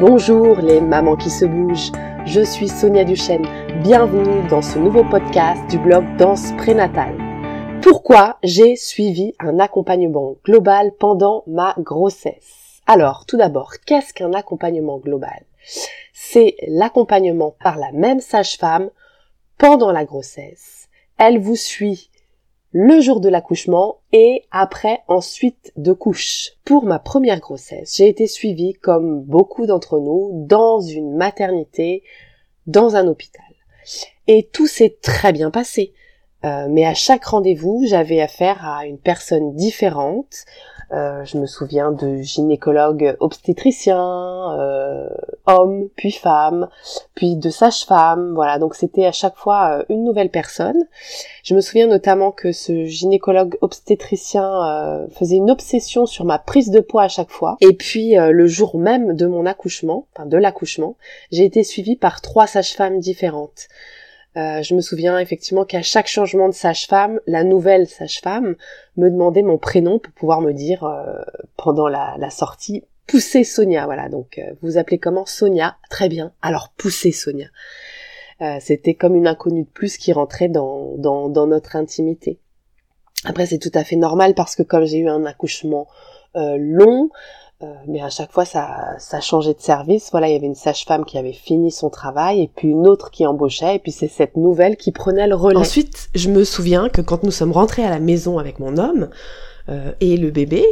Bonjour les mamans qui se bougent, je suis Sonia Duchesne, bienvenue dans ce nouveau podcast du blog Danse Prénatale. Pourquoi j'ai suivi un accompagnement global pendant ma grossesse? Alors, tout d'abord, qu'est-ce qu'un accompagnement global? C'est l'accompagnement par la même sage-femme pendant la grossesse. Elle vous suit le jour de l'accouchement et après ensuite de couche. Pour ma première grossesse, j'ai été suivie comme beaucoup d'entre nous dans une maternité, dans un hôpital. Et tout s'est très bien passé. Euh, mais à chaque rendez-vous, j'avais affaire à une personne différente, euh, je me souviens de gynécologues obstétriciens, euh, hommes, puis femmes, puis de sages-femmes. Voilà, donc c'était à chaque fois euh, une nouvelle personne. Je me souviens notamment que ce gynécologue obstétricien faisait une obsession sur ma prise de poids à chaque fois. Et puis le jour même de mon accouchement, enfin de l'accouchement, j'ai été suivie par trois sages-femmes différentes. Euh, je me souviens effectivement qu'à chaque changement de sage-femme, la nouvelle sage-femme me demandait mon prénom pour pouvoir me dire euh, pendant la, sortie poussez Sonia. Voilà, donc euh, vous appelez comment? Sonia Très bien. Alors poussez Sonia. C'était comme une inconnue de plus qui rentrait dans, dans, notre intimité. Après, c'est tout à fait normal parce que comme j'ai eu un accouchement long, euh, mais à chaque fois, ça, ça changeait de service. Voilà, il y avait une sage-femme qui avait fini son travail, et puis une autre qui embauchait, et puis c'est cette nouvelle qui prenait le relais. Ensuite, je me souviens que quand nous sommes rentrés à la maison avec mon homme euh, et le bébé,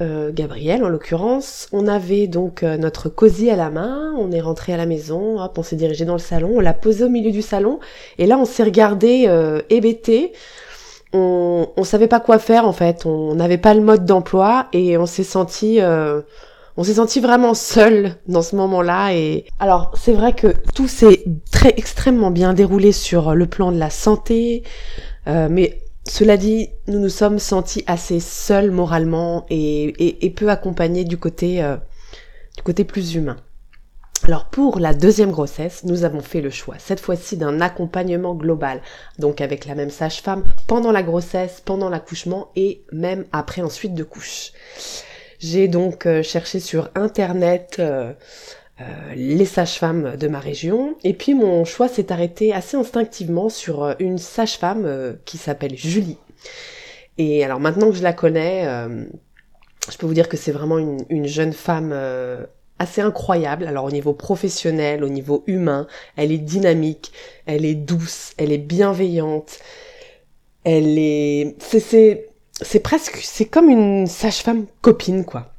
euh, Gabriel en l'occurrence, on avait donc euh, notre cosy à la main, on est rentré à la maison, hop, on s'est dirigé dans le salon, on l'a posé au milieu du salon, et là on s'est regardé euh, hébété on, on savait pas quoi faire en fait, on n'avait pas le mode d'emploi et on s'est senti euh, on s'est senti vraiment seul dans ce moment-là et alors c'est vrai que tout s'est très extrêmement bien déroulé sur le plan de la santé, euh, mais cela dit, nous nous sommes sentis assez seuls moralement et, peu accompagnés du côté euh, du côté plus humain. Alors pour la deuxième grossesse, nous avons fait le choix, cette fois-ci d'un accompagnement global, donc avec la même sage-femme pendant la grossesse, pendant l'accouchement et même après ensuite de couche. J'ai donc euh, cherché sur internet euh, euh, les sages-femmes de ma région et puis mon choix s'est arrêté assez instinctivement sur une sage-femme qui s'appelle Julie. Et alors maintenant que je la connais, je peux vous dire que c'est vraiment une, une jeune femme assez incroyable. Alors au niveau professionnel, au niveau humain, elle est dynamique, elle est douce, elle est bienveillante, elle est, c'est, c'est presque, c'est comme une sage-femme copine quoi.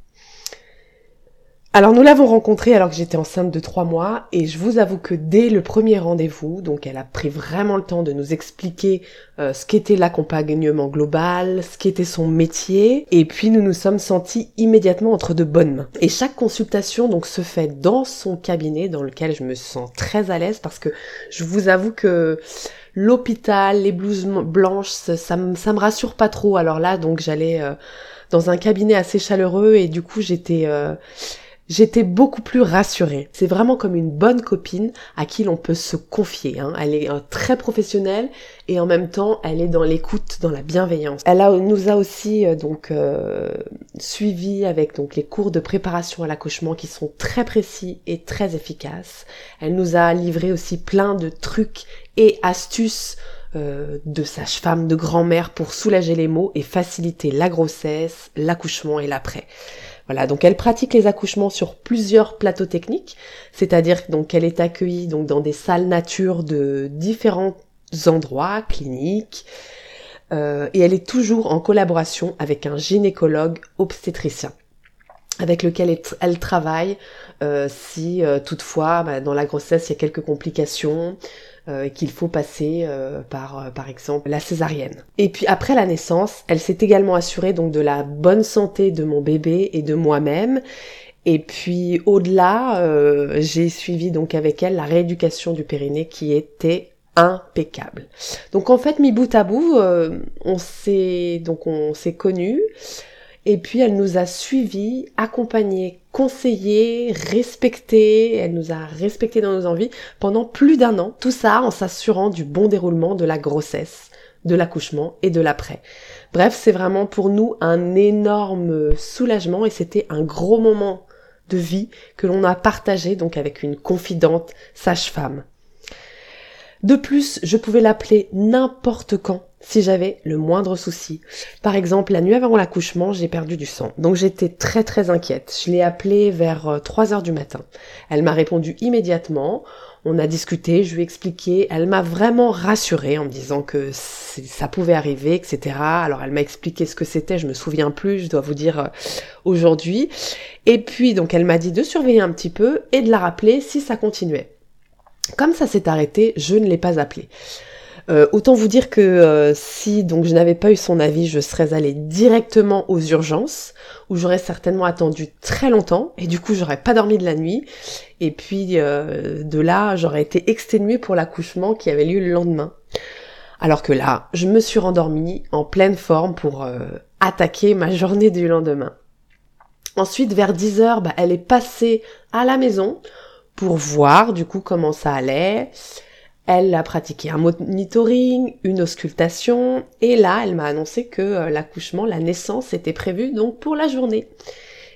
Alors nous l'avons rencontrée alors que j'étais enceinte de trois mois et je vous avoue que dès le premier rendez-vous, donc elle a pris vraiment le temps de nous expliquer euh, ce qu'était l'accompagnement global, ce qu'était son métier et puis nous nous sommes sentis immédiatement entre de bonnes mains. Et chaque consultation donc se fait dans son cabinet dans lequel je me sens très à l'aise parce que je vous avoue que l'hôpital, les blouses blanches, ça, me, rassure pas trop. Alors là donc j'allais euh, dans un cabinet assez chaleureux et du coup j'étais euh, j'étais beaucoup plus rassurée. C'est vraiment comme une bonne copine à qui l'on peut se confier. Hein. Elle est euh, très professionnelle et en même temps elle est dans l'écoute, dans la bienveillance. Elle a, nous a aussi euh, donc euh, suivi avec donc les cours de préparation à l'accouchement qui sont très précis et très efficaces. Elle nous a livré aussi plein de trucs et astuces de sage-femme, de grand-mère pour soulager les maux et faciliter la grossesse, l'accouchement et l'après. Voilà, donc elle pratique les accouchements sur plusieurs plateaux techniques, c'est-à-dire donc qu'elle est accueillie donc dans des salles nature de différents endroits cliniques. Euh, et elle est toujours en collaboration avec un gynécologue obstétricien avec lequel elle travaille euh, si euh, toutefois bah, dans la grossesse il y a quelques complications et qu'il faut passer par par exemple la césarienne. Et puis après la naissance, elle s'est également assurée donc de la bonne santé de mon bébé et de moi-même. Et puis au-delà, j'ai suivi donc avec elle la rééducation du périnée qui était impeccable. Donc en fait, mis bout à bout, on s'est donc on s'est connus. Et puis elle nous a suivis, accompagnés, conseillés, respectés, elle nous a respectés dans nos envies pendant plus d'un an. Tout ça en s'assurant du bon déroulement de la grossesse, de l'accouchement et de l'après. Bref, c'est vraiment pour nous un énorme soulagement et c'était un gros moment de vie que l'on a partagé donc avec une confidente sage-femme. De plus, je pouvais l'appeler n'importe quand si j'avais le moindre souci. Par exemple, la nuit avant l'accouchement, j'ai perdu du sang. Donc j'étais très très inquiète. Je l'ai appelée vers 3 euh, heures du matin. Elle m'a répondu immédiatement. On a discuté, je lui ai expliqué. Elle m'a vraiment rassurée en me disant que ça pouvait arriver, etc. Alors elle m'a expliqué ce que c'était, je me souviens plus, je dois vous dire euh, aujourd'hui. Et puis donc elle m'a dit de surveiller un petit peu et de la rappeler si ça continuait. Comme ça s'est arrêté, je ne l'ai pas appelé. Euh, autant vous dire que euh, si donc je n'avais pas eu son avis, je serais allée directement aux urgences, où j'aurais certainement attendu très longtemps, et du coup j'aurais pas dormi de la nuit, et puis euh, de là j'aurais été exténuée pour l'accouchement qui avait lieu le lendemain. Alors que là, je me suis rendormie en pleine forme pour attaquer ma journée du lendemain. Ensuite, vers 10h, bah, elle est passée à la maison pour voir du coup comment ça allait. Elle a pratiqué un monitoring, une auscultation, et là, elle m'a annoncé que euh, l'accouchement, la naissance était prévue donc pour la journée.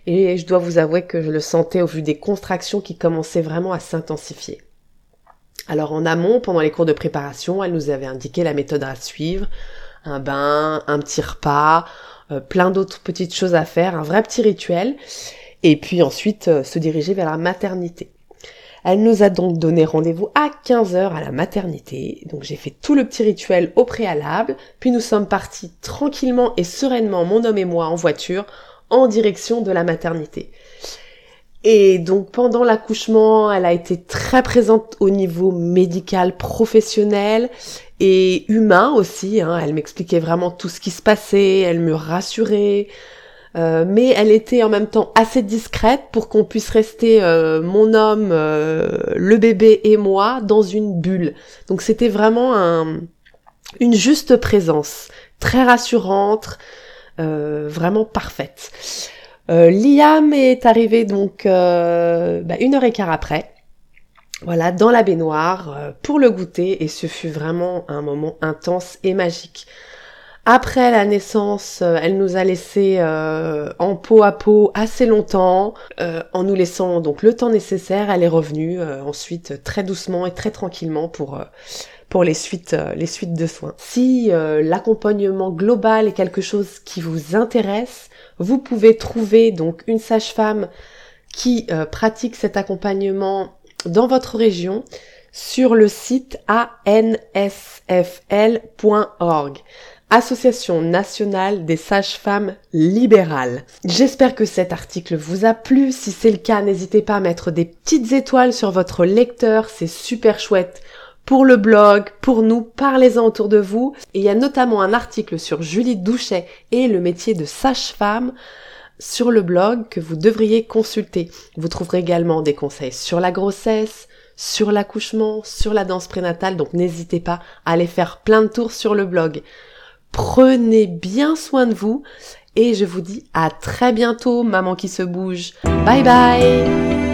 Et je dois vous avouer que je le sentais au vu des contractions qui commençaient vraiment à s'intensifier. Alors en amont, pendant les cours de préparation, elle nous avait indiqué la méthode à suivre, un bain, un petit repas, euh, plein d'autres petites choses à faire, un vrai petit rituel, et puis ensuite euh, se diriger vers la maternité. Elle nous a donc donné rendez-vous à 15h à la maternité. Donc j'ai fait tout le petit rituel au préalable, puis nous sommes partis tranquillement et sereinement, mon homme et moi, en voiture, en direction de la maternité. Et donc pendant l'accouchement, elle a été très présente au niveau médical, professionnel et humain aussi. Hein. Elle m'expliquait vraiment tout ce qui se passait, elle me rassurait. Euh, mais elle était en même temps assez discrète pour qu'on puisse rester euh, mon homme, euh, le bébé et moi dans une bulle. Donc c'était vraiment un, une juste présence, très rassurante, vraiment parfaite. Liam est arrivé donc bah, une heure et quart après. Voilà, dans la baignoire pour le goûter et ce fut vraiment un moment intense et magique. Après la naissance, euh, elle nous a laissé euh, en peau à peau assez longtemps, euh, en nous laissant donc le temps nécessaire. Elle est revenue ensuite très doucement et très tranquillement pour pour les suites les suites de soins. Si l'accompagnement global est quelque chose qui vous intéresse, vous pouvez trouver donc une sage-femme qui pratique cet accompagnement dans votre région sur le site ansfl.org. Association nationale des sages-femmes libérales. J'espère que cet article vous a plu. Si c'est le cas, n'hésitez pas à mettre des petites étoiles sur votre lecteur, c'est super chouette. Pour le blog, pour nous, parlez-en autour de vous. Et il y a notamment un article sur Julie Douchet et le métier de sage-femme sur le blog que vous devriez consulter. Vous trouverez également des conseils sur la grossesse, sur l'accouchement, sur la danse prénatale, donc n'hésitez pas à aller faire plein de tours sur le blog. Prenez bien soin de vous et je vous dis à très bientôt, maman qui se bouge. Bye bye